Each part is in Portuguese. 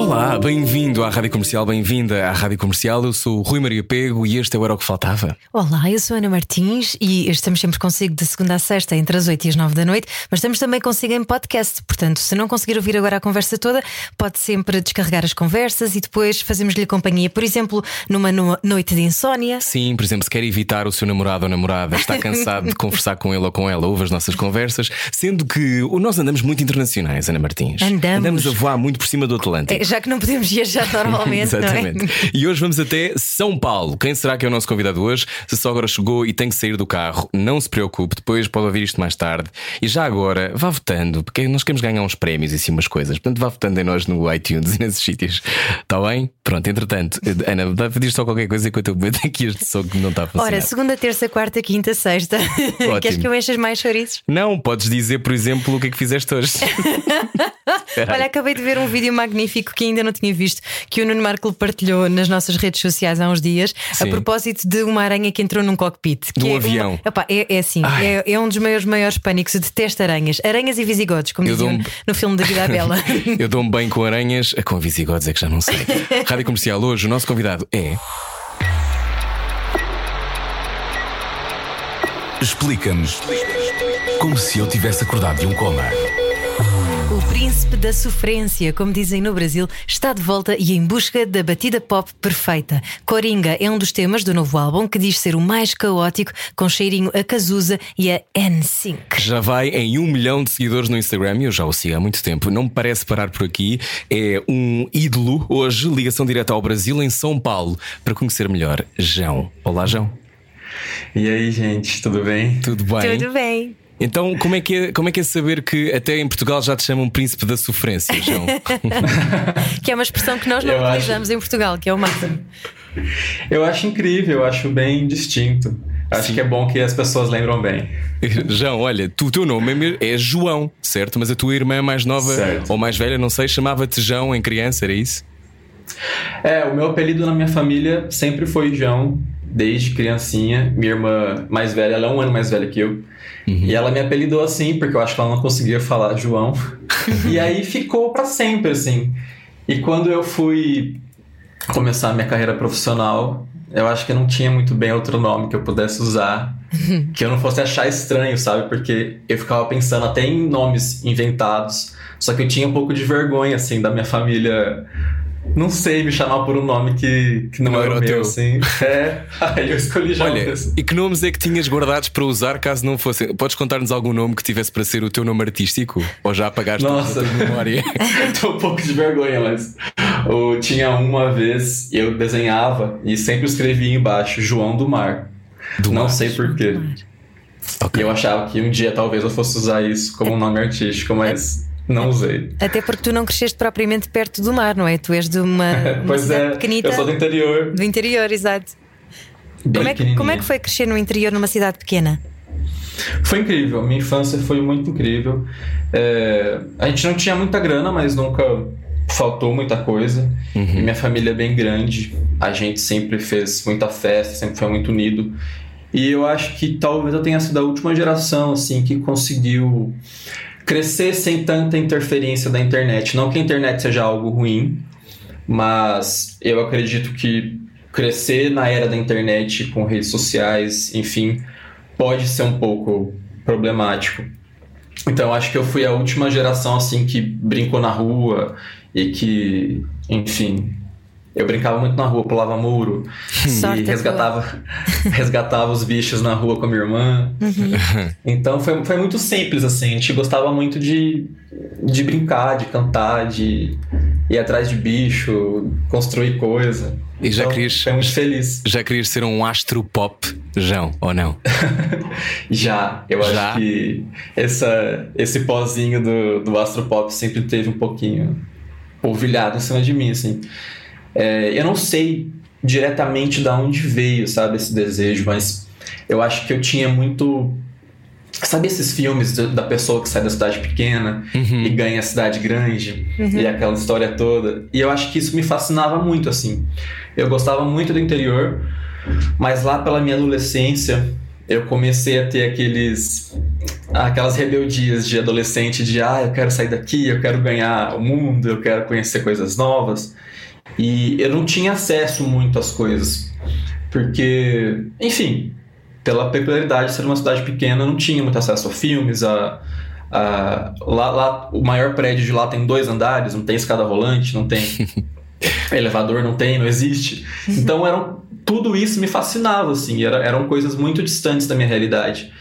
Olá, bem-vindo à Rádio Comercial, bem-vinda à Rádio Comercial. Eu sou o Rui Maria Pego e este é o Era o que Faltava. Olá, eu sou a Ana Martins e estamos sempre consigo de segunda a sexta, entre as 8 e as 9 da noite, mas estamos também consigo em podcast. Portanto, se não conseguir ouvir agora a conversa toda, pode sempre descarregar as conversas e depois fazemos-lhe companhia, por exemplo, numa no- noite de insónia. Sim, por exemplo, se quer evitar o seu namorado ou namorada, está cansado de conversar com ele ou com ela, ouve as nossas conversas, sendo que nós andamos muito internacionais, Ana Martins. Andamos. Andamos a voar muito por cima do Atlântico. É, Já que não podemos viajar normalmente, é? Exatamente. E hoje vamos até São Paulo. Quem será que é o nosso convidado hoje? Se só agora chegou e tem que sair do carro, não se preocupe, depois pode ouvir isto mais tarde. E já agora, vá votando, porque nós queremos ganhar uns prémios e assim umas coisas. Portanto, vá votando em nós no iTunes e nesses sítios. Está bem? Pronto, entretanto, Ana, pedir só qualquer coisa enquanto eu meto aqui este som que não está a funcionar. Ora, segunda, terça, quarta, quinta, sexta. Queres que eu enche mais chouriços? Não, podes dizer, por exemplo, o que é que fizeste hoje. Olha, acabei de ver um vídeo magnífico que ainda não tinha visto, que o Nuno Marco partilhou nas nossas redes sociais há uns dias, Sim. a propósito de uma aranha que entrou num cockpit. De que um é avião. Uma... Epá, é, é assim, é, é um dos meus maiores pânicos. Eu detesto aranhas. Aranhas e visigodos, como diziam no filme da Vida à Bela. Eu dou-me bem com aranhas, com visigodos é que já não sei. Rádio Comercial, hoje o nosso convidado é. Explica-nos como se eu tivesse acordado de um coma. O príncipe da sofrência, como dizem no Brasil, está de volta e em busca da batida pop perfeita. Coringa é um dos temas do novo álbum que diz ser o mais caótico, com cheirinho a Cazuza e a NSYNC. Já vai em um milhão de seguidores no Instagram e eu já o sigo há muito tempo. Não me parece parar por aqui. É um ídolo hoje, ligação direta ao Brasil, em São Paulo, para conhecer melhor João. Olá, João. E aí, gente, tudo bem? Tudo bem? Tudo bem. Então, como é, que é, como é que é saber que até em Portugal já te chamam príncipe da sofrência, João? Que é uma expressão que nós não Eu acho- utilizamos em Portugal, que é o máximo. Eu acho incrível, eu acho bem distinto. Acho que é bom que as pessoas lembram bem. João, olha, tu, o teu nome é é João, certo? Mas a tua irmã mais nova Certo. ou mais velha, não sei, chamava-te João em criança, era isso? É, o meu apelido na minha família sempre foi João, desde criancinha. Minha irmã mais velha, ela é um ano mais velha que eu. E ela me apelidou assim, porque eu acho que ela não conseguia falar João. e aí ficou pra sempre, assim. E quando eu fui começar a minha carreira profissional, eu acho que não tinha muito bem outro nome que eu pudesse usar. que eu não fosse achar estranho, sabe? Porque eu ficava pensando até em nomes inventados. Só que eu tinha um pouco de vergonha, assim, da minha família. Não sei, me chamar por um nome que, que não, Não era era o meu, teu. assim. É, aí eu escolhi já Olha, e que nomes é que tinhas guardados para usar caso não fosse? Podes contar-nos algum nome que tivesse para ser o teu nome artístico? Ou já apagaste Nossa. a tua memória? Tô um pouco de vergonha, mas eu tinha uma vez, eu desenhava e sempre escrevia embaixo João do Mar. Do não Mar. sei porquê. Ok. E eu achava que um dia talvez eu fosse usar isso como um nome artístico, mas não usei. Até porque tu não cresceste propriamente perto do mar, não é? Tu és de uma, uma pois cidade é, pequenita eu sou do interior. do interior, exato. bem Como é, que, como é que foi crescer no interior numa cidade pequena? Foi incrível, minha infância foi muito incrível. É, a gente não tinha muita grana, mas nunca faltou muita coisa. E minha família é bem grande, a gente sempre fez muita festa, sempre foi muito unido. E eu acho que talvez eu tenha sido a última geração assim que conseguiu crescer sem tanta interferência da internet. Não que a internet seja algo ruim, mas eu acredito que crescer na era da internet com redes sociais, enfim, pode ser um pouco problemático. Então acho que eu fui a última geração assim que brincou na rua e que, enfim, eu brincava muito na rua, pulava muro Sorte e resgatava, resgatava os bichos na rua com a minha irmã. Então foi, foi muito simples assim. A gente gostava muito de, de brincar, de cantar, de ir atrás de bicho, construir coisa. E já Então, querias- Foi muito feliz. Já querias ser um astro pop, João, ou não? Já, eu Já? acho que essa, esse pozinho do, do Astropop sempre teve um pouquinho polvilhado em cima de mim, assim. É, eu não sei diretamente de onde veio, sabe, esse desejo, mas eu acho que eu tinha muito Sabe esses filmes da pessoa que sai da cidade pequena uhum. e ganha a cidade grande uhum. e aquela história toda? E eu acho que isso me fascinava muito, assim. Eu gostava muito do interior, mas lá pela minha adolescência eu comecei a ter aqueles aquelas rebeldias de adolescente de ah, eu quero sair daqui, eu quero ganhar o mundo, eu quero conhecer coisas novas. E eu não tinha acesso muito às coisas. Porque, enfim, pela peculiaridade de ser uma cidade pequena, não tinha muito acesso a filmes, a, a lá, lá, o maior prédio de lá tem dois andares, não tem escada rolante, não tem elevador, não tem, não existe. Então eram tudo isso me fascinava, assim, era, eram coisas muito distantes da minha realidade.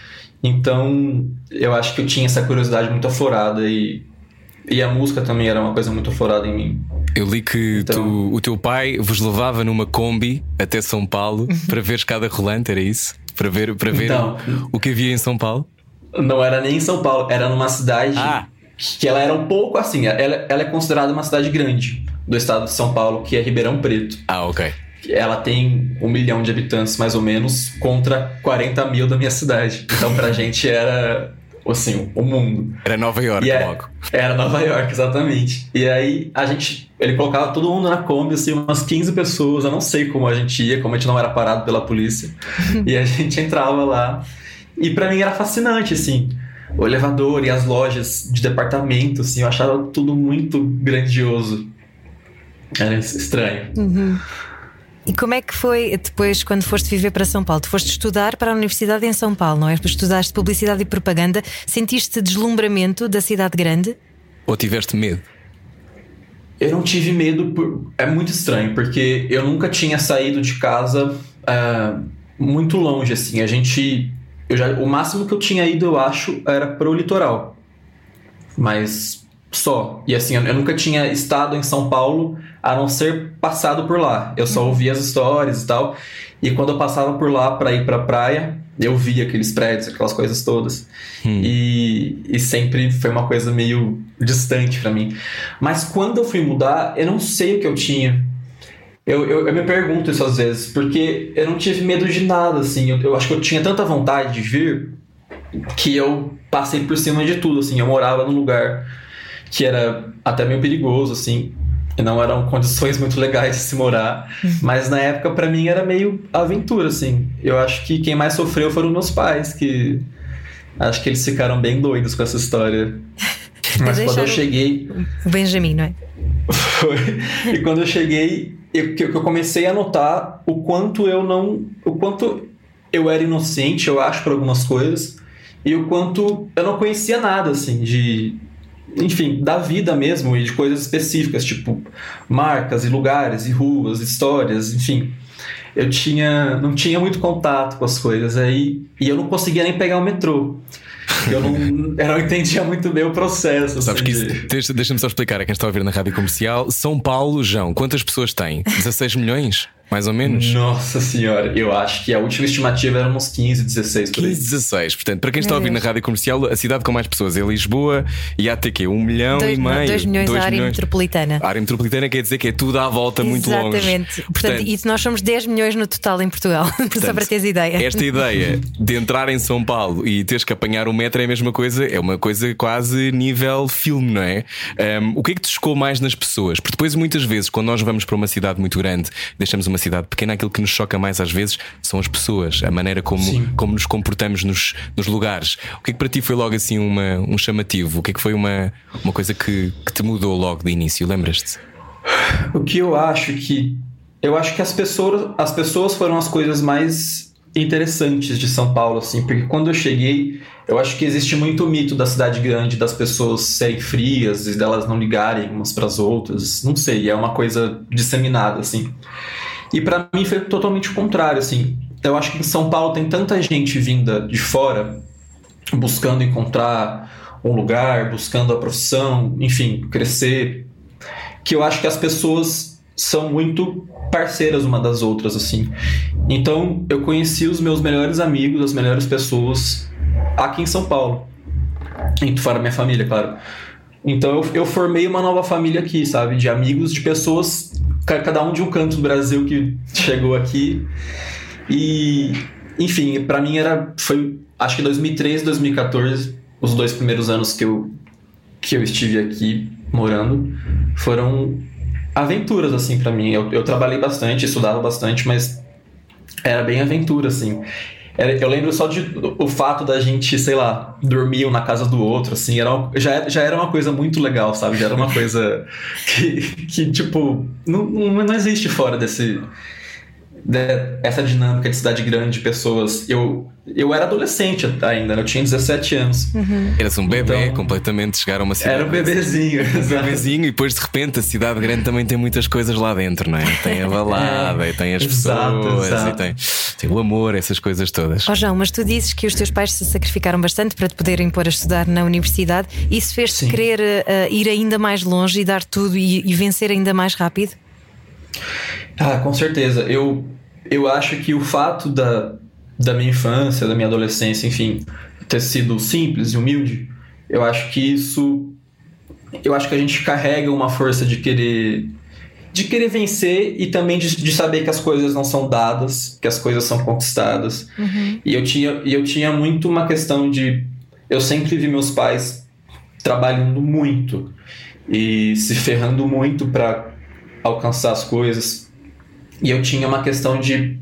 Então eu acho que eu tinha essa curiosidade muito aflorada e, e a música também era uma coisa muito aflorada em mim. Eu li que então... tu, o teu pai vos levava numa Kombi até São Paulo para ver escada rolante, era isso? Para ver, para ver então, o que havia em São Paulo? Não era nem em São Paulo, era numa cidade ah. que ela era um pouco assim. Ela, ela é considerada uma cidade grande do estado de São Paulo, que é Ribeirão Preto. Ah, ok. Ela tem um milhão de habitantes, mais ou menos, contra 40 mil da minha cidade. Então, pra gente era assim, o mundo. Era Nova York, é, logo. Era Nova York, exatamente. E aí a gente, ele colocava todo mundo na Kombi, assim, umas 15 pessoas. Eu não sei como a gente ia, como a gente não era parado pela polícia. e a gente entrava lá. E para mim era fascinante, assim. O elevador e as lojas de departamento, assim, eu achava tudo muito grandioso. Era estranho. Uhum. E como é que foi depois, quando foste viver para São Paulo? Tu foste estudar para a Universidade em São Paulo, não é? Estudaste Publicidade e Propaganda. Sentiste deslumbramento da cidade grande? Ou tiveste medo? Eu não tive medo, por... é muito estranho, porque eu nunca tinha saído de casa uh, muito longe, assim. A gente. Eu já... O máximo que eu tinha ido, eu acho, era pro litoral. Mas só. E assim, eu nunca tinha estado em São Paulo a não ser passado por lá. Eu só ouvia as histórias e tal. E quando eu passava por lá para ir pra praia, eu via aqueles prédios, aquelas coisas todas. Hum. E, e sempre foi uma coisa meio distante para mim. Mas quando eu fui mudar, eu não sei o que eu tinha. Eu, eu, eu, me pergunto isso às vezes, porque eu não tive medo de nada, assim. Eu, eu acho que eu tinha tanta vontade de vir que eu passei por cima de tudo, assim. Eu morava num lugar que era até meio perigoso, assim. Não eram condições muito legais de se morar, uhum. mas na época para mim era meio aventura, assim. Eu acho que quem mais sofreu foram meus pais, que acho que eles ficaram bem doidos com essa história. Mas quando eu cheguei. O Benjamin, não é? Foi. E quando eu cheguei, eu, eu comecei a notar o quanto eu não. O quanto eu era inocente, eu acho, para algumas coisas, e o quanto eu não conhecia nada, assim, de enfim, da vida mesmo e de coisas específicas, tipo marcas e lugares e ruas, histórias, enfim. Eu tinha, não tinha muito contato com as coisas aí e eu não conseguia nem pegar o metrô. Eu não, eu não entendia muito bem o processo. Sabes assim, que isso, deixa-me só explicar a quem está a ouvir na rádio comercial. São Paulo, João, quantas pessoas tem? 16 milhões? Mais ou menos? Nossa senhora, eu acho que a última estimativa era uns 15, 16 por aí. 15, 16. Portanto, para quem está a ouvir na rádio comercial, a cidade com mais pessoas é Lisboa e há até que um milhão dois, e meio. 2 milhões dois a área milhões. metropolitana. A área metropolitana quer dizer que é tudo à volta muito longe. Exatamente. Portanto, e nós somos 10 milhões no total em Portugal, portanto, só para teres ideia. Esta ideia de entrar em São Paulo e teres que apanhar o metro é a mesma coisa, é uma coisa quase nível filme, não é? Um, o que é que te chocou mais nas pessoas? Porque depois, muitas vezes, quando nós vamos para uma cidade muito grande, deixamos uma cidade pequena, aquilo que nos choca mais às vezes são as pessoas, a maneira como, como nos comportamos nos, nos lugares. O que é que para ti foi logo assim uma, um chamativo? O que é que foi uma, uma coisa que, que te mudou logo de início? Lembras-te? O que eu acho que. Eu acho que as pessoas, as pessoas foram as coisas mais interessantes de São Paulo, assim, porque quando eu cheguei, eu acho que existe muito mito da cidade grande, das pessoas serem frias e delas não ligarem umas para as outras. Não sei, é uma coisa disseminada, assim. E para mim foi totalmente o contrário, assim. Eu acho que em São Paulo tem tanta gente vinda de fora buscando encontrar um lugar, buscando a profissão, enfim, crescer, que eu acho que as pessoas são muito parceiras uma das outras, assim. Então, eu conheci os meus melhores amigos, as melhores pessoas aqui em São Paulo. Fora minha família, claro. Então eu, eu formei uma nova família aqui, sabe? De amigos, de pessoas, cada um de um canto do Brasil que chegou aqui. E, enfim, para mim era foi acho que 2013, 2014, os dois primeiros anos que eu, que eu estive aqui morando, foram aventuras, assim, para mim. Eu, eu trabalhei bastante, estudava bastante, mas era bem aventura, assim. Eu lembro só de o fato da gente, sei lá, dormir um na casa do outro, assim, era uma, já, já era uma coisa muito legal, sabe? Já era uma coisa que, que tipo, não, não existe fora desse, essa dinâmica de cidade grande, pessoas. Eu, eu era adolescente ainda, eu tinha 17 anos. Uhum. Eras um bebê então, completamente, chegar a uma cidade. Era um bebezinho. Um bebezinho, e depois de repente a cidade grande também tem muitas coisas lá dentro, não é? Tem a balada, é, e tem as exato, pessoas, exato. e tem, tem o amor, essas coisas todas. Ó oh, João, mas tu dizes que os teus pais se sacrificaram bastante para te poderem pôr a estudar na universidade. Isso fez-te querer uh, ir ainda mais longe e dar tudo e, e vencer ainda mais rápido? Ah, com certeza. Eu, eu acho que o fato da, da minha infância, da minha adolescência, enfim, ter sido simples e humilde, eu acho que isso. Eu acho que a gente carrega uma força de querer. De querer vencer e também de, de saber que as coisas não são dadas, que as coisas são conquistadas. Uhum. E eu tinha, e eu tinha muito uma questão de. Eu sempre vi meus pais trabalhando muito e se ferrando muito para alcançar as coisas. E eu tinha uma questão de.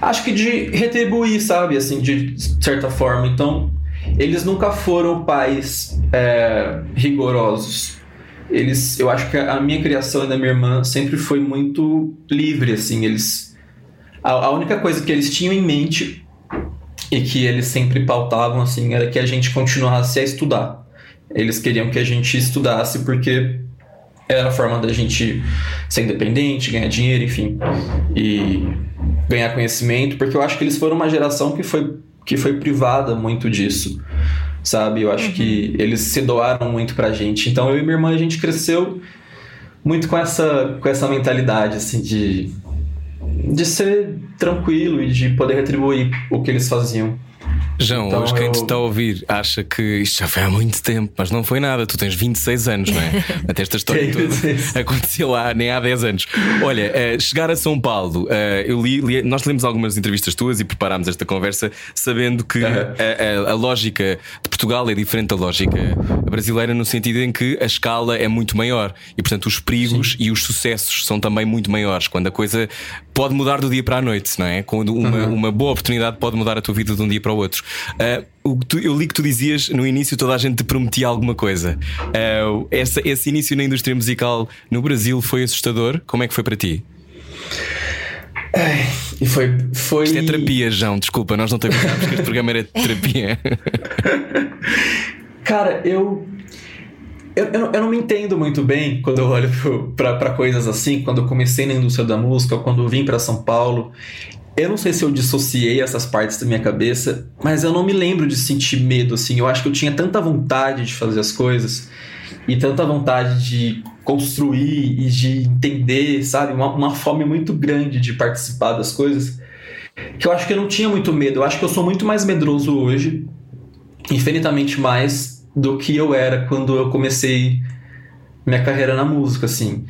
Acho que de retribuir, sabe? Assim, de certa forma. Então, eles nunca foram pais é, rigorosos. Eles, eu acho que a minha criação e da minha irmã sempre foi muito livre, assim. Eles, a, a única coisa que eles tinham em mente e que eles sempre pautavam, assim, era que a gente continuasse a estudar. Eles queriam que a gente estudasse porque era a forma da gente ser independente, ganhar dinheiro, enfim, e ganhar conhecimento, porque eu acho que eles foram uma geração que foi, que foi privada muito disso, sabe? Eu acho uhum. que eles se doaram muito pra gente. Então eu e minha irmã, a gente cresceu muito com essa, com essa mentalidade, assim, de, de ser tranquilo e de poder retribuir o que eles faziam. João, então, hoje quem te está a ouvir acha que isto já foi há muito tempo, mas não foi nada. Tu tens 26 anos, não é? Até esta história toda aconteceu lá nem há 10 anos. Olha, uh, chegar a São Paulo, uh, eu li, li, nós lemos algumas entrevistas tuas e preparámos esta conversa sabendo que uh -huh. a, a, a, lógica de Portugal é diferente da lógica brasileira no sentido em que a escala é muito maior e, portanto, os perigos Sim. e os sucessos são também muito maiores. Quando a coisa pode mudar do dia para a noite, não é? Quando uma, uh -huh. uma boa oportunidade pode mudar a tua vida de um dia para o outro. Uh, tu, eu li que tu dizias no início toda a gente te prometia alguma coisa. Uh, essa, esse início na indústria musical no Brasil foi assustador? Como é que foi para ti? E foi, foi. Isto é terapia, João, desculpa, nós não temos que este programa era terapia. Cara, eu eu, eu, não, eu, não me entendo muito bem quando eu olho para coisas assim, quando eu comecei na indústria da música, quando eu vim para São Paulo. Eu não sei se eu dissociei essas partes da minha cabeça, mas eu não me lembro de sentir medo assim. Eu acho que eu tinha tanta vontade de fazer as coisas e tanta vontade de construir e de entender, sabe? Uma, uma fome muito grande de participar das coisas que eu acho que eu não tinha muito medo. Eu acho que eu sou muito mais medroso hoje, infinitamente mais do que eu era quando eu comecei minha carreira na música, assim.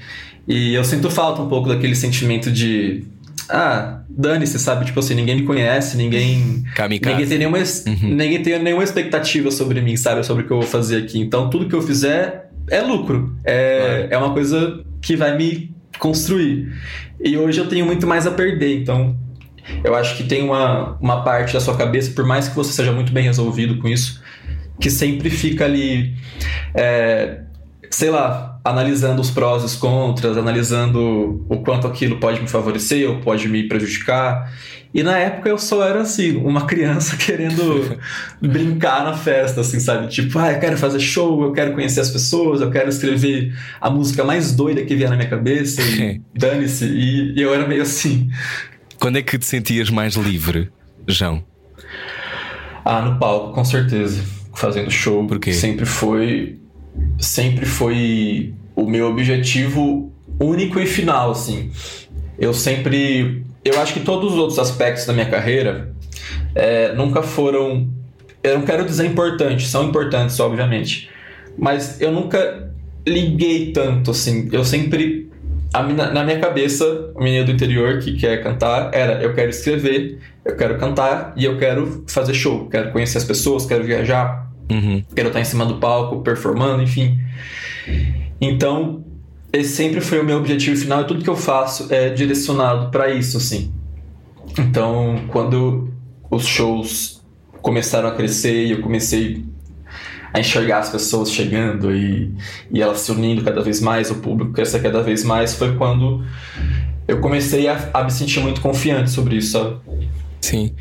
E eu sinto falta um pouco daquele sentimento de ah, dane-se, sabe? Tipo assim, ninguém me conhece, ninguém. Kamikaze. Ninguém tem, nenhuma, uhum. ninguém tem nenhuma expectativa sobre mim, sabe? Sobre o que eu vou fazer aqui. Então, tudo que eu fizer é lucro. É, é uma coisa que vai me construir. E hoje eu tenho muito mais a perder. Então, eu acho que tem uma, uma parte da sua cabeça, por mais que você seja muito bem resolvido com isso, que sempre fica ali. É, sei lá, analisando os prós e os contras, analisando o quanto aquilo pode me favorecer ou pode me prejudicar. E na época eu só era assim, uma criança querendo brincar na festa, assim, sabe? Tipo, ah, eu quero fazer show, eu quero conhecer as pessoas, eu quero escrever a música mais doida que vier na minha cabeça e dane-se. E, eu era meio assim. Quando é que te sentias mais livre, João? Ah, no palco, com certeza. Fazendo show. Por quê? Sempre foi sempre foi o meu objetivo único e final, assim. Eu sempre. Eu acho que todos os outros aspectos da minha carreira é, nunca foram. Eu não quero dizer importantes, são importantes, obviamente. Mas eu nunca liguei tanto, assim. Eu sempre a na minha cabeça, o menino do interior que quer cantar era: eu quero escrever, eu quero cantar e eu quero fazer show, quero conhecer as pessoas, quero viajar, Uhum. quero estar em cima do palco, performando, enfim. Então, esse sempre foi o meu objetivo final e tudo que eu faço é direcionado para isso, assim. Então, quando os shows começaram a crescer e eu comecei a enxergar as pessoas chegando e, e elas se unindo cada vez mais, o público crescer cada vez mais, foi quando eu comecei a, a me sentir muito confiante sobre isso, sabe? Sim,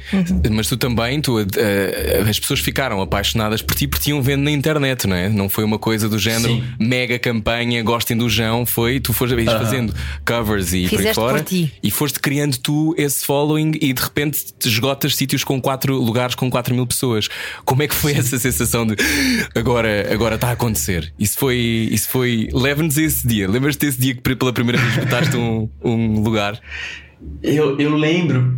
mas tu também, tu, eh, as pessoas ficaram apaixonadas por ti porque te iam vendo na internet, não é? Não foi uma coisa do género Sim. mega campanha, gostem do João, foi tu foste ias fazendo covers e por aí fora por ti. e foste criando tu esse following e de repente te esgotas sítios com quatro lugares com 4 mil pessoas. Como é que foi essa sensação de agora agora está a acontecer? Isso foi, isso foi, leva-nos esse dia. Lembras-te desse dia que pela primeira vez botaste um, um lugar? Eu, eu lembro,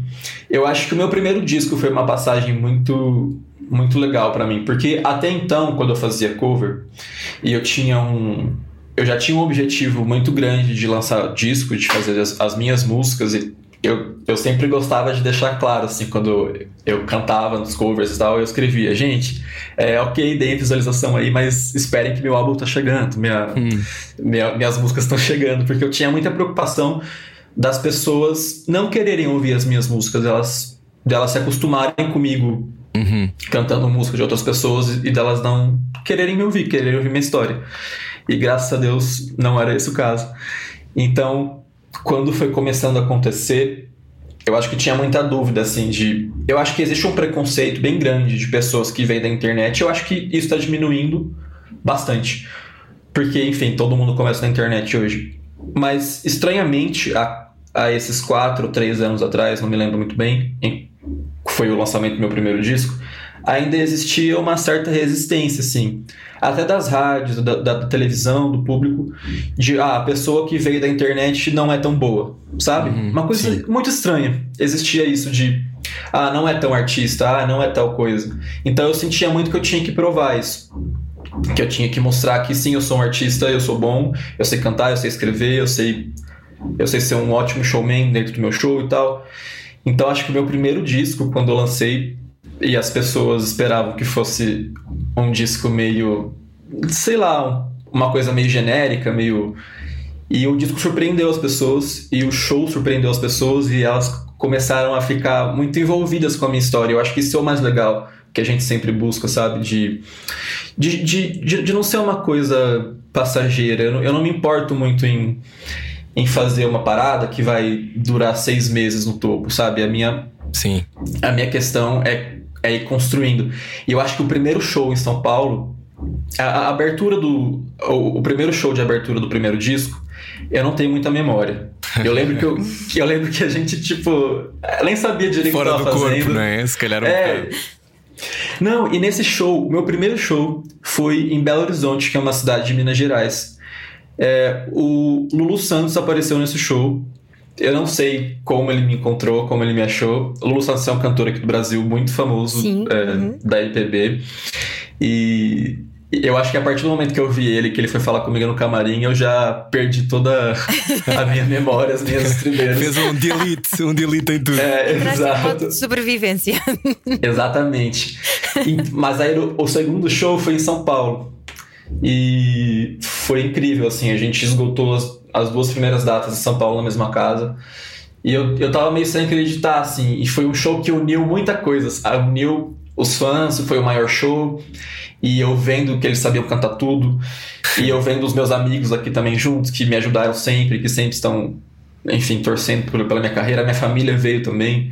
eu acho que o meu primeiro disco foi uma passagem muito muito legal pra mim, porque até então, quando eu fazia cover, e eu tinha um eu já tinha um objetivo muito grande de lançar disco, de fazer as, as minhas músicas e eu, eu sempre gostava de deixar claro, assim, quando eu cantava nos covers e tal, eu escrevia, gente, é ok, deem visualização aí, mas esperem que meu álbum tá chegando, minha, minha- minhas músicas estão chegando, porque eu tinha muita preocupação das pessoas não quererem ouvir as minhas músicas, elas delas se acostumarem comigo Uhum. cantando música de outras pessoas e delas não quererem me ouvir, quererem ouvir minha história. E graças a Deus não era esse o caso. Então, quando foi começando a acontecer, eu acho que tinha muita dúvida assim de, eu acho que existe um preconceito bem grande de pessoas que vêm da internet. Eu acho que isso está diminuindo bastante. Porque, enfim, todo mundo começa na internet hoje. Mas, estranhamente, há, há esses quatro, três anos atrás, não me lembro muito bem, em- foi o lançamento do meu primeiro disco, ainda existia uma certa resistência, assim. Até das rádios, da, da televisão, do público, de ah, a pessoa que veio da internet não é tão boa, sabe? Uhum, uma coisa sim. muito estranha. Existia isso de ah, não é tão artista, ah, não é tal coisa. Então eu sentia muito que eu tinha que provar isso. Que eu tinha que mostrar que sim, eu sou um artista, eu sou bom, eu sei cantar, eu sei escrever, eu sei eu sei ser um ótimo showman dentro do meu show e tal. Então acho que o meu primeiro disco, quando eu lancei, e as pessoas esperavam que fosse um disco meio, sei lá, uma coisa meio genérica, meio. E o disco surpreendeu as pessoas, e o show surpreendeu as pessoas, e elas começaram a ficar muito envolvidas com a minha história. Eu acho que isso é o mais legal que a gente sempre busca, sabe? De, de, de, de, de não ser uma coisa passageira. Eu não, eu não me importo muito em, em fazer uma parada que vai durar seis meses no topo, sabe? A minha, Sim. a minha questão é, é ir construindo. E eu acho que o primeiro show em São Paulo, a, a abertura do. O, o primeiro show de abertura do primeiro disco, eu não tenho muita memória. Eu lembro que eu, que eu lembro que a gente, tipo, nem sabia direito o que Fora do tava fazendo. corpo, não é? Se calhar um É. Não, e nesse show, meu primeiro show foi em Belo Horizonte, que é uma cidade de Minas Gerais. É, o Lulu Santos apareceu nesse show. Eu não sei como ele me encontrou, como ele me achou. O Lulu Santos é um cantor aqui do Brasil muito famoso é, uhum. da MPB. E eu acho que a partir do momento que eu vi ele, que ele foi falar comigo no camarim, eu já perdi toda a minha memória, as minhas estribeiras. Fez um delete, um delete em tudo. É, exato. de sobrevivência. Exatamente. E- mas aí o, o segundo show foi em São Paulo. E foi incrível, assim, a gente esgotou as, as duas primeiras datas em São Paulo na mesma casa. E eu, eu tava meio sem acreditar, assim, e foi um show que uniu muita coisa. Uniu os fãs, foi o maior show. E eu vendo que eles sabiam cantar tudo. E eu vendo os meus amigos aqui também juntos, que me ajudaram sempre, que sempre estão, enfim, torcendo pela minha carreira. A minha família veio também.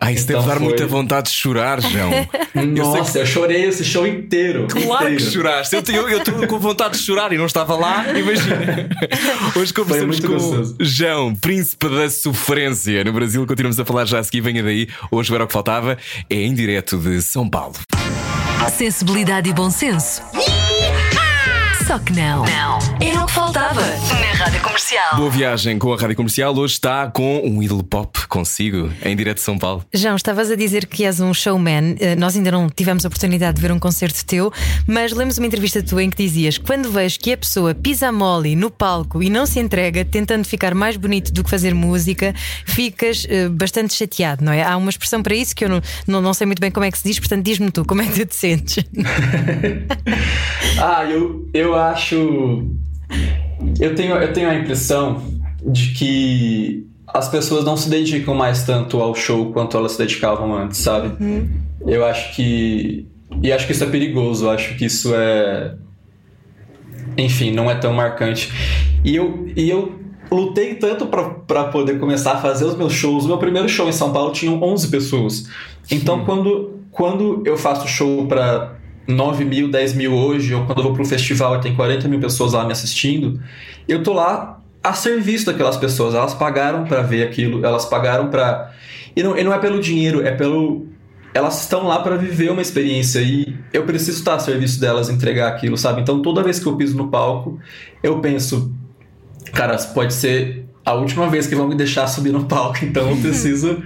Ai, isso deve Então dar foi- muita vontade de chorar, João. Nossa, eu, chorei esse show inteiro. Claro que inteiro. choraste. Eu eu- eu estou com vontade de chorar e não estava lá, imagina. Hoje conversamos com gostoso. João, príncipe da sofrência. No Brasil, continuamos a falar já a seguir. Venha daí. Hoje era o que faltava. É em direto de São Paulo. Sensibilidade e bom senso. Só que não. Não. Era o que faltava na Rádio Comercial. Boa viagem com a Rádio Comercial. Hoje está com um ídolo pop consigo, em direto de São Paulo. João, estavas a dizer que és um showman. Eh, Nós ainda não tivemos a oportunidade de ver um concerto teu, mas lemos uma entrevista tua em que dizias: quando vejo que a pessoa pisa mole no palco e não se entrega, tentando ficar mais bonito do que fazer música, ficas eh, bastante chateado, não é? Há uma expressão para isso que eu não, não, não sei muito bem como é que se diz, portanto, diz-me tu, como é que tu te sentes? Ah, eu, eu acho. Eu tenho, eu tenho a impressão de que as pessoas não se dedicam mais tanto ao show quanto elas se dedicavam antes, sabe? Eu acho que. E acho que isso é perigoso, eu acho que isso é. Enfim, não é tão marcante. E eu, e eu lutei tanto pra- pra poder começar a fazer os meus shows. O meu primeiro show em São Paulo tinham 11 pessoas. Então, quando, quando eu faço show pra 9 mil, 10 mil hoje, ou quando eu vou para um festival e tem 40 mil pessoas lá me assistindo, eu tô lá a serviço daquelas pessoas. Elas pagaram para ver aquilo, elas pagaram para e não, e não é pelo dinheiro, é pelo elas estão lá para viver uma experiência e eu preciso estar a serviço delas, entregar aquilo, sabe? Então toda vez que eu piso no palco, eu penso, cara, pode ser a última vez que vão me deixar subir no palco, então eu preciso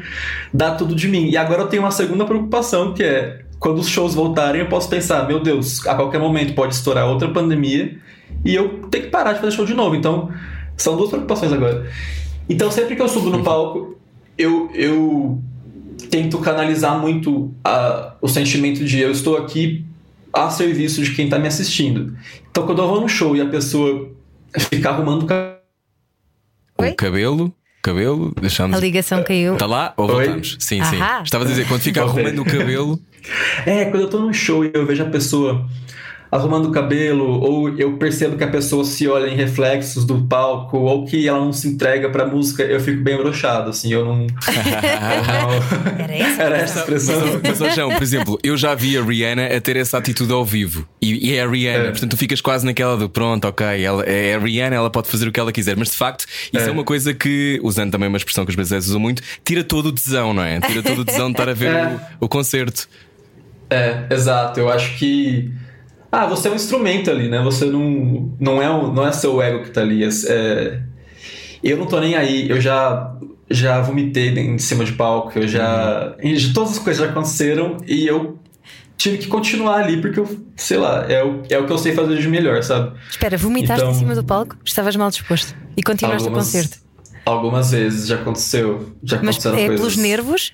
dar tudo de mim. E agora eu tenho uma segunda preocupação, que é quando os shows voltarem, eu posso pensar, meu Deus, a qualquer momento pode estourar outra pandemia e eu tenho que parar de fazer show de novo. Então, são duas preocupações agora. Então, sempre que eu subo no palco, eu, eu tento canalizar muito a- o sentimento de eu estou aqui a serviço de quem está me assistindo. Então, quando eu vou no show e a pessoa fica arrumando o ca- Oi? O cabelo, cabelo, deixamos. A ligação caiu. Está lá ou Oi? voltamos? Sim, sim. Ahá. Estava a dizer, quando fica arrumando o cabelo. É, quando eu tô num show e eu vejo a pessoa arrumando o cabelo, ou eu percebo que a pessoa se olha em reflexos do palco, ou que ela não se entrega pra música, eu fico bem broxado, assim, eu não. Era essa? Era essa a expressão. Mas, João, por exemplo, eu já vi a Rihanna a ter essa atitude ao vivo. E, e é a Rihanna, É. portanto tu ficas quase naquela do pronto, ok, ela, é a Rihanna, ela pode fazer o que ela quiser. Mas de facto, isso é, É. uma coisa que, usando também uma expressão que os brasileiros usam muito, tira todo o tesão, não é? Tira todo o tesão de estar a ver É. o, o concerto. É, exato. Eu acho que. Ah, você é um instrumento ali, né? Você não. Não é, o- não é seu ego que tá ali. é- é- eu não tô nem aí. Eu já. Já vomitei em cima de palco. Eu já. e Todas as coisas já aconteceram e eu tive que continuar ali porque eu. Sei lá, é o, é o que eu sei fazer de melhor, sabe? Espera, vomitaste Então- em cima do palco? Estavas mal disposto e continuaste Algumas- o concerto. Algumas vezes já aconteceu. Já Mas aconteceram é coisas. pelos nervos?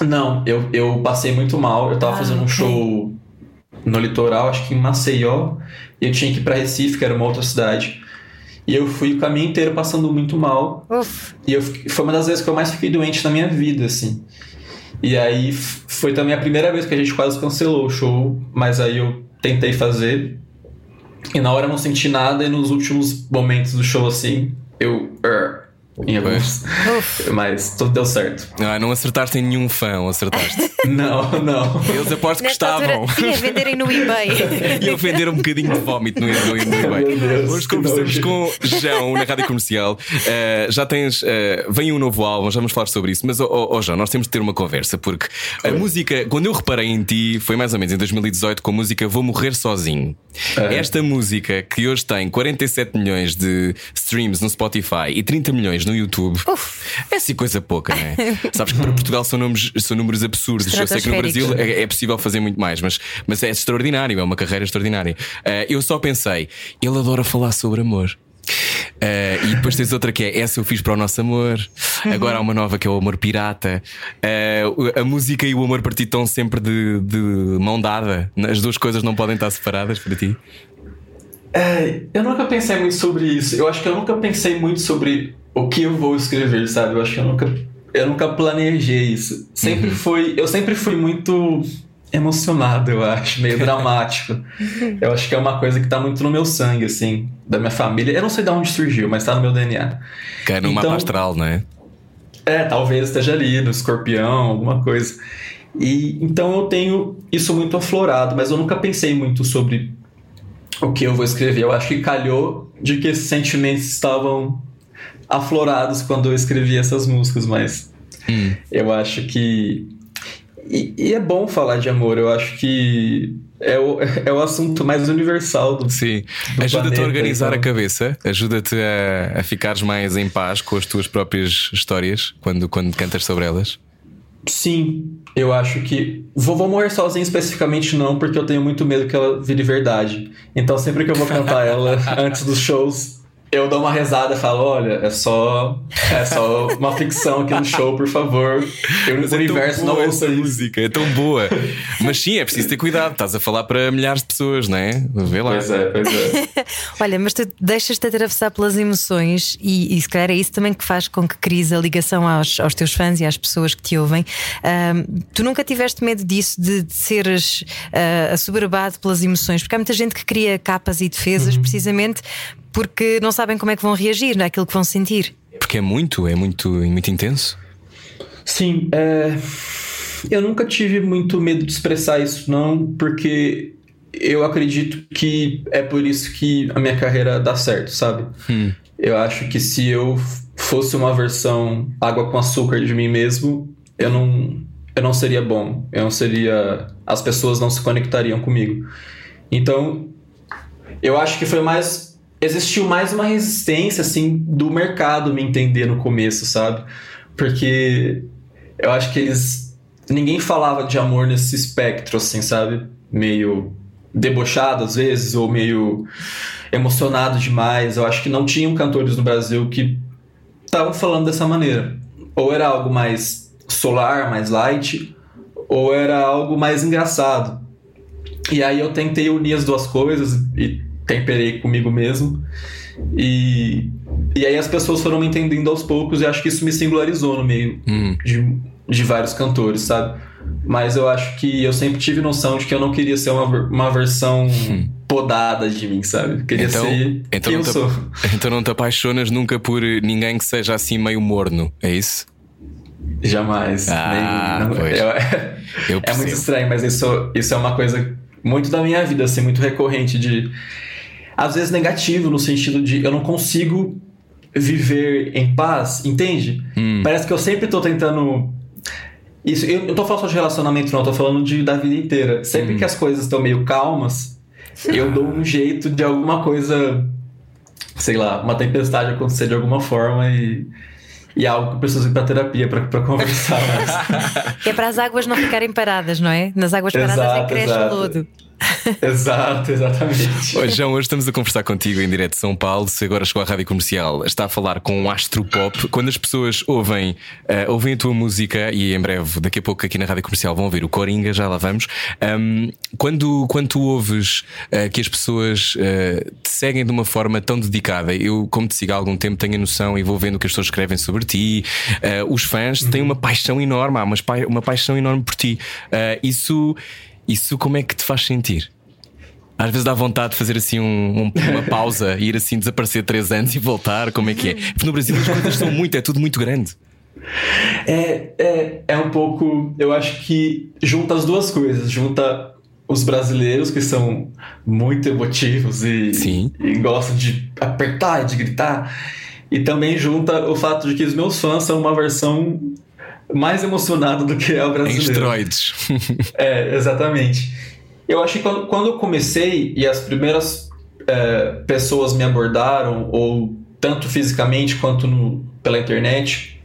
Não, eu, eu passei muito mal. Eu tava Ah, fazendo um ok. show no litoral, acho que em Maceió, e eu tinha que ir pra Recife, que era uma outra cidade. E eu fui o caminho inteiro passando muito mal. Uf, E eu, fiquei- foi uma das vezes que eu mais fiquei doente na minha vida, assim. E aí foi também a primeira vez que a gente quase cancelou o show, mas aí eu tentei fazer. E na hora eu não senti nada, e nos últimos momentos do show, assim, eu. er, em alguns. Mas tudo deu certo. Ah, não acertaste em nenhum fã, acertaste. Não, não. Eles aposto que Nesta gostavam. altura, sim, a venderem no eBay. e ofender um bocadinho de vómito no, no, no eBay. Deus, Hoje conversamos com João na rádio comercial. Uh, já tens. Uh, vem um novo álbum, já vamos falar sobre isso. Mas, oh, oh, João, nós temos de ter uma conversa porque a música, quando eu reparei em ti, foi mais ou menos em 2018 com a música Vou Morrer Sozinho. É. Esta música que hoje tem 47 milhões de streams no Spotify e 30 milhões no YouTube é assim coisa pouca, não é? Sabes que para Portugal são números, são números absurdos. Eu sei que no Brasil é, é possível fazer muito mais, mas, mas é extraordinário, é uma carreira extraordinária. Ah, eu só pensei, ele adora falar sobre amor. Ah, e depois tens outra que é essa eu fiz para o nosso amor. Agora há uma nova que é o amor pirata. Ah, a música e o amor para ti estão sempre de, de mão dada. As duas coisas não podem estar separadas para ti. É, eu nunca pensei muito sobre isso. Eu acho que eu nunca pensei muito sobre o que eu vou escrever, sabe? Eu acho que eu nunca, eu nunca planejei isso. Sempre foi, eu sempre fui muito emocionado, eu acho, meio dramático. eu acho que é uma coisa que tá muito no meu sangue, assim, da minha família. Eu não sei de onde surgiu, mas tá no meu DNA. Cai no mapa Então- astral, não é? É, talvez esteja ali, no escorpião, alguma coisa. E então eu tenho isso muito aflorado, mas eu nunca pensei muito sobre o que eu vou escrever. Eu acho que calhou de que esses sentimentos estavam aflorados quando eu escrevi essas músicas, mas Hum. eu acho que. e, e, é bom falar de amor. Eu acho que é o, é o assunto mais universal do Sim. Ajuda-te a organizar então. a cabeça, ajuda-te a, a ficares mais em paz com as tuas próprias histórias quando, quando cantas sobre elas. Sim, eu acho que. Vou, vou morrer sozinho especificamente, não, porque eu tenho muito medo que ela vire verdade. Então, sempre que eu vou cantar ela antes dos shows, eu dou uma rezada e falo: olha, é só, é só uma ficção aqui no show, por favor. Eu, Mas o é universo não ouça essa música, é tão boa. Mas sim, é preciso ter cuidado, estás a falar para milhares de pessoas, não é? Vê lá. Pois é, pois é. olha, mas tu deixas-te atravessar pelas emoções e, e se calhar é isso também que faz com que cries a ligação aos, aos teus fãs e às pessoas que te ouvem. Um, tu nunca tiveste medo disso, de, de seres uh, assoberbado pelas emoções, porque há muita gente que cria capas e defesas uhum. precisamente porque não sabem como é que vão reagir naquilo que vão sentir. Porque é muito, é muito, muito intenso. Sim, é... eu nunca tive muito medo de expressar isso, não, porque eu acredito que é por isso que a minha carreira dá certo, sabe? Hum. Eu acho que se eu fosse uma versão água com açúcar de mim mesmo, eu não, eu não seria bom. Eu não seria. As pessoas não se conectariam comigo. Então, eu acho que foi mais existiu mais uma resistência, assim, do mercado me entender no começo, sabe? Porque eu acho que eles. Ninguém falava de amor nesse espectro, assim, sabe? Meio debochado às vezes, ou meio emocionado demais. Eu acho que não tinham cantores no Brasil que estavam falando dessa maneira. Ou era algo mais solar, mais light, ou era algo mais engraçado. E aí eu tentei unir as duas coisas e temperei comigo mesmo. E, e aí as pessoas foram me entendendo aos poucos e acho que isso me singularizou no meio hum. de, de vários cantores, sabe? Mas eu acho que eu sempre tive noção de que eu não queria ser uma, uma versão hum. podada de mim, sabe? Eu queria então, ser então quem eu te, sou. Então não te apaixonas nunca por ninguém que seja assim meio morno, é isso? Jamais. Ah, Nem, não. Eu, eu é muito estranho, mas isso, isso é uma coisa muito da minha vida, assim, muito recorrente de às vezes negativo, no sentido de eu não consigo viver em paz, entende? Hum. Parece que eu sempre tô tentando. Isso, eu não tô falando só de relacionamento, não, eu tô falando de, da vida inteira. Sempre hum. que as coisas estão meio calmas, eu dou um jeito de alguma coisa, sei lá, uma tempestade acontecer de alguma forma e. E é algo que eu preciso ir para terapia para conversar mais. é para as águas não ficarem paradas, não é? Nas águas paradas exato, é cresce o lodo. Exato, exatamente. João, hoje estamos a conversar contigo em direto de São Paulo. Se agora chegou à rádio comercial, está a falar com um astropop. Quando as pessoas ouvem, uh, ouvem a tua música, e em breve, daqui a pouco aqui na rádio comercial, vão ouvir o Coringa, já lá vamos. Um, quando, quando tu ouves uh, que as pessoas uh, te seguem de uma forma tão dedicada, eu, como te sigo há algum tempo, tenho a noção e vou vendo o que as pessoas escrevem sobre ti. os fãs uhum. têm uma paixão enorme, há uma, uma paixão enorme por ti. isso isso como é que te faz sentir? Às vezes dá vontade de fazer assim um, um, uma pausa, ir assim desaparecer três anos e voltar. Como é que é? Porque no Brasil as coisas são muito, é tudo muito grande. É, é, é um pouco. Eu acho que junta as duas coisas. Junta os brasileiros que são muito emotivos e, e gostam de apertar e de gritar. E também junta o fato de que os meus fãs são uma versão mais emocionado do que é o brasileiro. Em esteroides. é, exatamente. Eu acho que quando, quando eu comecei e as primeiras é, pessoas me abordaram, ou tanto fisicamente quanto no, pela internet,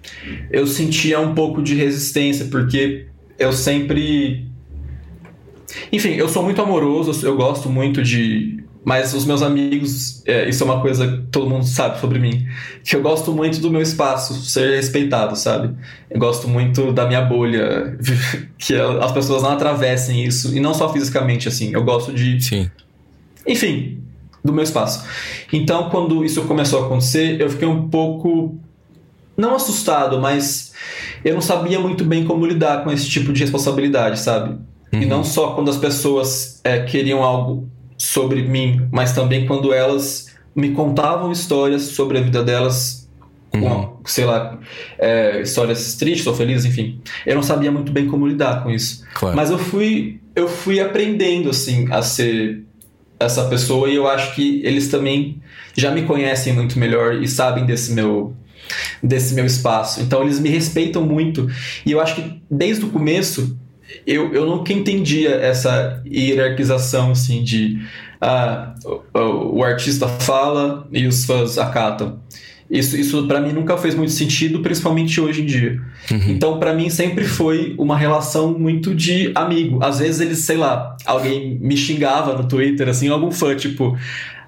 eu sentia um pouco de resistência, porque eu sempre. Enfim, eu sou muito amoroso, eu gosto muito de mas os meus amigos, é, isso é uma coisa que todo mundo sabe sobre mim, que eu gosto muito do meu espaço ser respeitado, sabe? Eu gosto muito da minha bolha, que as pessoas não atravessem isso, e não só fisicamente, assim. Eu gosto de. Sim. Enfim, do meu espaço. Então, quando isso começou a acontecer, eu fiquei um pouco. Não assustado, mas eu não sabia muito bem como lidar com esse tipo de responsabilidade, sabe? Uhum. E não só quando as pessoas é, queriam algo sobre mim, mas também quando elas me contavam histórias sobre a vida delas, uhum. sei lá, é, histórias tristes ou felizes, enfim. Eu não sabia muito bem como lidar com isso. Claro. Mas eu fui, eu fui aprendendo assim a ser essa pessoa e eu acho que eles também já me conhecem muito melhor e sabem desse meu desse meu espaço. Então eles me respeitam muito e eu acho que desde o começo eu, eu nunca entendia essa hierarquização assim de ah, o, o artista fala e os fãs acatam. Isso, isso para mim nunca fez muito sentido, principalmente hoje em dia. Uhum. Então, para mim sempre foi uma relação muito de amigo. Às vezes eles, sei lá, alguém me xingava no Twitter, assim, algum fã, tipo,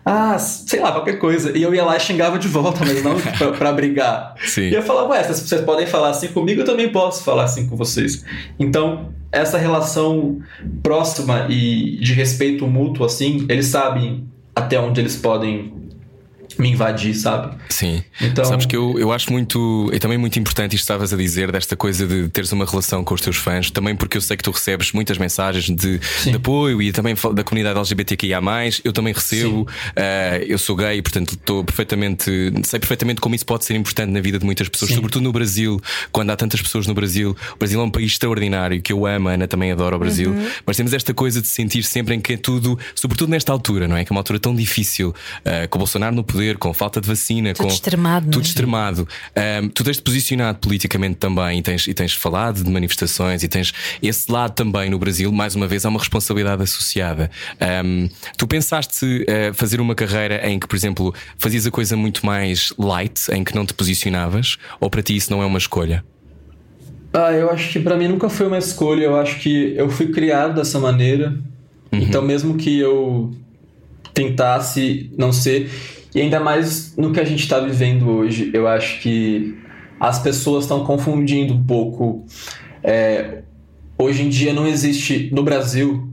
ah, sei lá, qualquer coisa. E eu ia lá e xingava de volta, mas não pra, pra brigar. Sim. E eu falava, ué, vocês, vocês podem falar assim comigo, eu também posso falar assim com vocês. Então, essa relação próxima e de respeito mútuo, assim, eles sabem até onde eles podem me invadir, sabe? Sim. Então... Sabes que eu, eu acho muito, é também muito importante isto que estavas a dizer, desta coisa de teres uma relação com os teus fãs, também porque eu sei que tu recebes muitas mensagens de, de apoio e também da comunidade LGBTQIA. Eu também recebo, uh, eu sou gay, portanto estou perfeitamente, sei perfeitamente como isso pode ser importante na vida de muitas pessoas, Sim. sobretudo no Brasil, quando há tantas pessoas no Brasil. O Brasil é um país extraordinário que eu amo, a Ana também adora o Brasil, uhum. mas temos esta coisa de sentir sempre em que é tudo, sobretudo nesta altura, não é? Que é uma altura tão difícil, uh, com o Bolsonaro no poder, com falta de vacina, tudo com extremado, é? tudo extremado. Um, tu tens-te posicionado politicamente também e tens, e tens falado de manifestações e tens esse lado também no Brasil, mais uma vez, há uma responsabilidade associada. Um, tu pensaste uh, fazer uma carreira em que, por exemplo, fazias a coisa muito mais light, em que não te posicionavas, ou para ti isso não é uma escolha? Ah, eu acho que para mim nunca foi uma escolha. Eu acho que eu fui criado dessa maneira. Uhum. Então, mesmo que eu tentasse não ser. E ainda mais no que a gente está vivendo hoje, eu acho que as pessoas estão confundindo um pouco. É, hoje em dia não existe no Brasil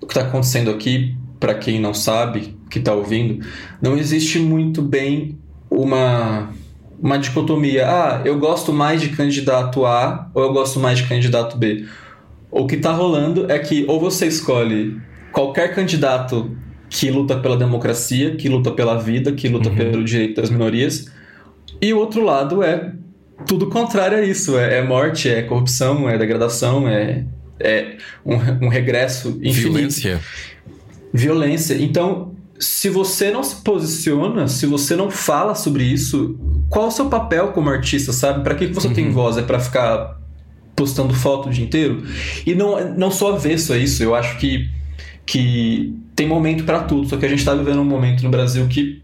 o que está acontecendo aqui, para quem não sabe, que está ouvindo, não existe muito bem uma uma dicotomia. Ah, eu gosto mais de candidato A ou eu gosto mais de candidato B. O que está rolando é que ou você escolhe qualquer candidato que luta pela democracia, que luta pela vida, que luta uhum. pelo direito das minorias. E o outro lado é tudo contrário a isso: é, é morte, é corrupção, é degradação, é, é um, um regresso infinito. Violência. Violência. Então, se você não se posiciona, se você não fala sobre isso, qual é o seu papel como artista, sabe? Para que, que você uhum. tem voz? É para ficar postando foto o dia inteiro? E não, não sou avesso a isso. Eu acho que, que tem momento para tudo, só que a gente está vivendo um momento no Brasil que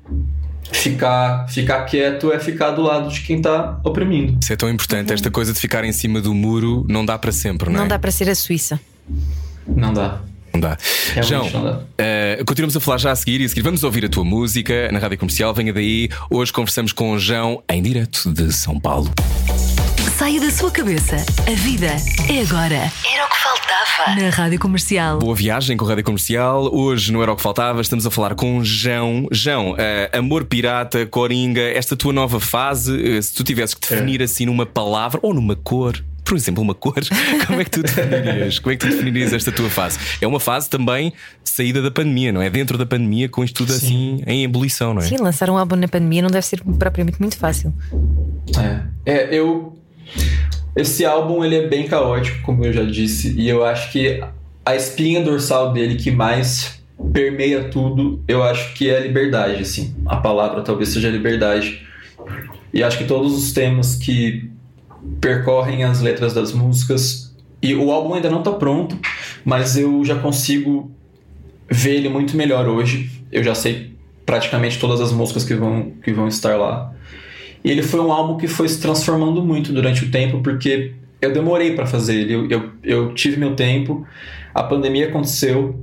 ficar, ficar quieto é ficar do lado de quem está oprimindo. Isso é tão importante, uhum. esta coisa de ficar em cima do muro não dá para sempre, não, não é? Não dá para ser a Suíça. Não dá. Não dá. É João, uh, continuamos a falar já a seguir e a seguir vamos ouvir a tua música na rádio comercial. Venha daí. Hoje conversamos com o João em direto de São Paulo. Saia da sua cabeça. A vida é agora. Era o que faltava. Na Rádio Comercial. Boa viagem com a Rádio Comercial. Hoje não era o que faltava. Estamos a falar com João. João, uh, amor pirata, coringa, esta tua nova fase, uh, se tu tivesses que definir é. assim numa palavra ou numa cor, por exemplo, uma cor, como é que tu definirias? Como é que tu definirias esta tua fase? É uma fase também saída da pandemia, não é? Dentro da pandemia, com isto tudo Sim. assim em ebulição, não é? Sim, lançar um álbum na pandemia não deve ser propriamente muito fácil. É, é eu. Esse álbum ele é bem caótico, como eu já disse, e eu acho que a espinha dorsal dele que mais permeia tudo, eu acho que é a liberdade, assim. A palavra talvez seja liberdade. E acho que todos os temas que percorrem as letras das músicas. E o álbum ainda não está pronto, mas eu já consigo ver ele muito melhor hoje. Eu já sei praticamente todas as músicas que vão, que vão estar lá. E ele foi um álbum que foi se transformando muito durante o tempo, porque eu demorei para fazer ele. Eu, eu, eu, tive meu tempo, a pandemia aconteceu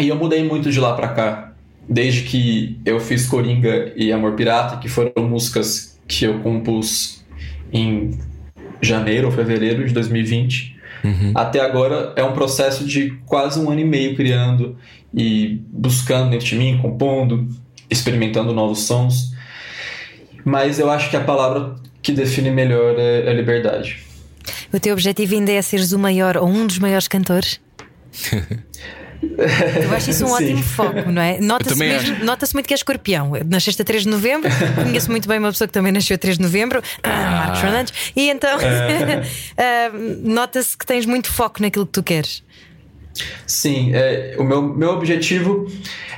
e eu mudei muito de lá para cá. Desde que eu fiz Coringa e Amor Pirata, que foram músicas que eu compus em janeiro ou fevereiro de 2020. Uhum. Até agora é um processo de quase um ano e meio criando e buscando dentro de mim, compondo, experimentando novos sons. Mas eu acho que a palavra que define melhor é, é liberdade. O teu objetivo ainda é seres o maior ou um dos maiores cantores? Eu acho isso um ótimo foco, não é? Nota-se nota-se muito que é escorpião. Nasceste a 3 de novembro, conheço muito bem uma pessoa que também nasceu a 3 de novembro, ah, Marcos Fernandes, e então uh, nota-se que tens muito foco naquilo que tu queres. Sim, é, o meu, meu objetivo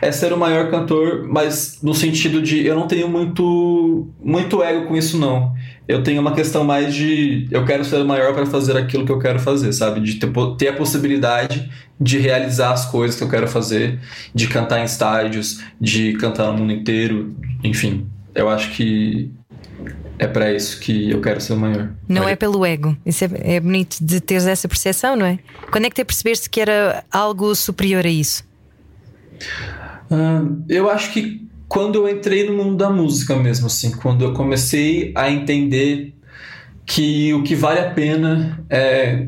é ser o maior cantor, mas no sentido de eu não tenho muito, muito ego com isso, não. Eu tenho uma questão mais de eu quero ser o maior para fazer aquilo que eu quero fazer, sabe? De ter, ter a possibilidade de realizar as coisas que eu quero fazer, de cantar em estádios, de cantar no mundo inteiro, enfim. Eu acho que é para isso que eu quero ser o maior. Não Olha. é pelo ego. Isso é, é bonito de teres essa percepção, não é? Quando é que te percebeste que era algo superior a isso? Uh, eu acho que quando eu entrei no mundo da música mesmo, assim, quando eu comecei a entender que o que vale a pena é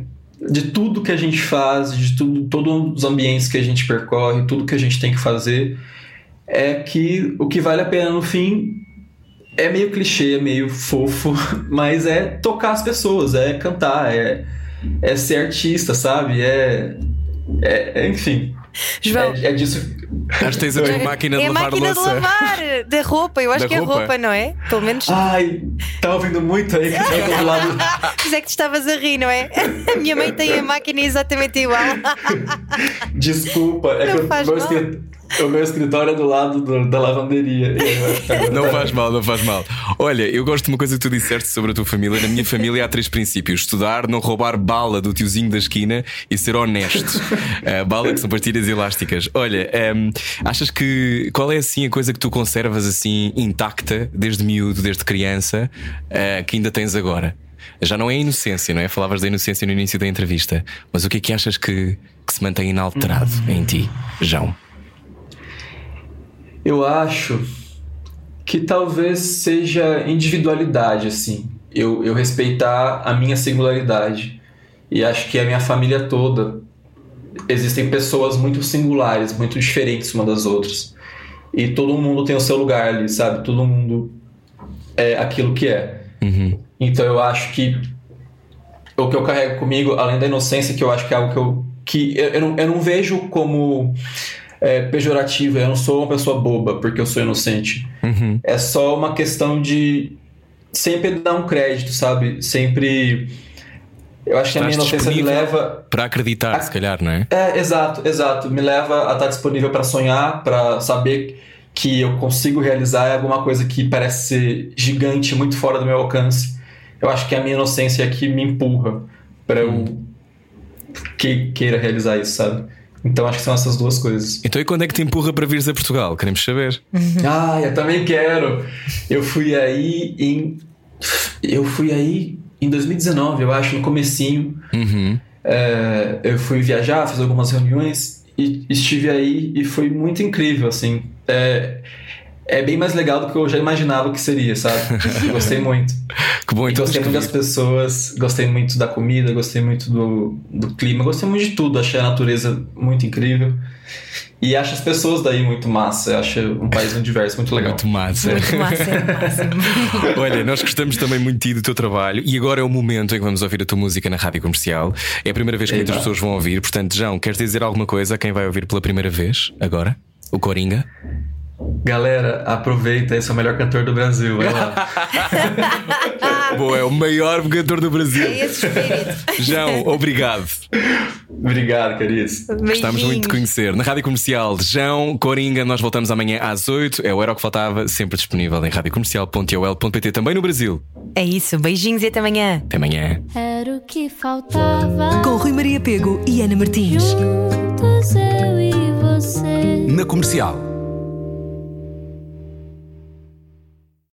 de tudo que a gente faz, de tudo, todos os ambientes que a gente percorre, tudo que a gente tem que fazer, é que o que vale a pena no fim é meio clichê, é meio fofo, mas é tocar as pessoas, é cantar, é, é ser artista, sabe? É, é, é enfim. João, é, é disso. Acho que tens a tua máquina de é lavar máquina louça. de lavar, da roupa, eu acho Da que roupa. é roupa, não é? Pelo menos. Ai, tá ouvindo muito aí que tá do lado. Mas é que tu estavas a rir, não é? A minha mãe tem a máquina exatamente igual. Desculpa, é Não que o faz escrit- o meu escritório é do lado do- da lavanderia. Não faz mal, não faz mal. Olha, eu gosto de uma coisa que tu disseste sobre a tua família. Na minha família há três princípios: estudar, não roubar bala do tiozinho da esquina e ser honesto. Uh, bala que são pastilhas elásticas. Olha, um, achas que qual é assim a coisa que tu conservas assim intacta desde miúdo, desde criança, uh, que ainda tens agora? Já não é inocência, não é? Falavas da inocência no início da entrevista, mas o que é que achas que, que se mantém inalterado em ti, João? Eu acho que talvez seja individualidade, assim. Eu, eu respeitar a minha singularidade. E acho que a minha família toda existem pessoas muito singulares, muito diferentes uma das outras. E todo mundo tem o seu lugar ali, sabe? Todo mundo é aquilo que é. Uhum. Então eu acho que o que eu carrego comigo, além da inocência, que eu acho que é algo que eu. que eu, eu, não, eu não vejo como é, pejorativo, eu não sou uma pessoa boba porque eu sou inocente. Uhum. É só uma questão de sempre dar um crédito, sabe? Sempre. Eu acho que a minha Estás inocência me leva. Para acreditar, se calhar, não é? É, exato, exato. Me leva a estar disponível para sonhar, para saber que eu consigo realizar alguma coisa que parece ser gigante, muito fora do meu alcance. Eu acho que a minha inocência é que me empurra para eu que queira realizar isso, sabe? Então acho que são essas duas coisas. Então e quando é que te empurra para vires a Portugal? Queremos saber. Ah, eu também quero. Eu fui aí em eu fui aí em 2019, eu acho, no comecinho. Uhum. É, eu fui viajar, fiz algumas reuniões e estive aí e foi muito incrível, assim. É, é bem mais legal do que eu já imaginava que seria, sabe? Gostei muito. Que bom, então gostei muito das pessoas, gostei muito da comida, gostei muito do, do clima, gostei muito de tudo. Achei a natureza muito incrível. E acho as pessoas daí muito massa. Acho um país muito diverso, muito legal. Muito massa. Muito massa, é máximo. Olha, nós gostamos também muito de ti do teu trabalho e agora é o momento em que vamos ouvir a tua música na rádio comercial. É a primeira vez que muitas Eba. pessoas vão ouvir, portanto, João, queres dizer alguma coisa a quem vai ouvir pela primeira vez agora? O Coringa? Galera, aproveita, esse é o melhor cantor do Brasil. Vai lá. Boa, é o maior cantor do Brasil. É esse espírito. João, obrigado. Obrigado, queridos. Gostamos muito de conhecer. Na rádio comercial, João Coringa, nós voltamos amanhã às 8. É o Era o que Faltava, sempre disponível em radiocomercial.ol.pt, também no Brasil. É isso, beijinhos e até amanhã. Até amanhã. Era o que faltava. Com Rui Maria Pego e Ana Martins. Juntos eu e você. Na comercial.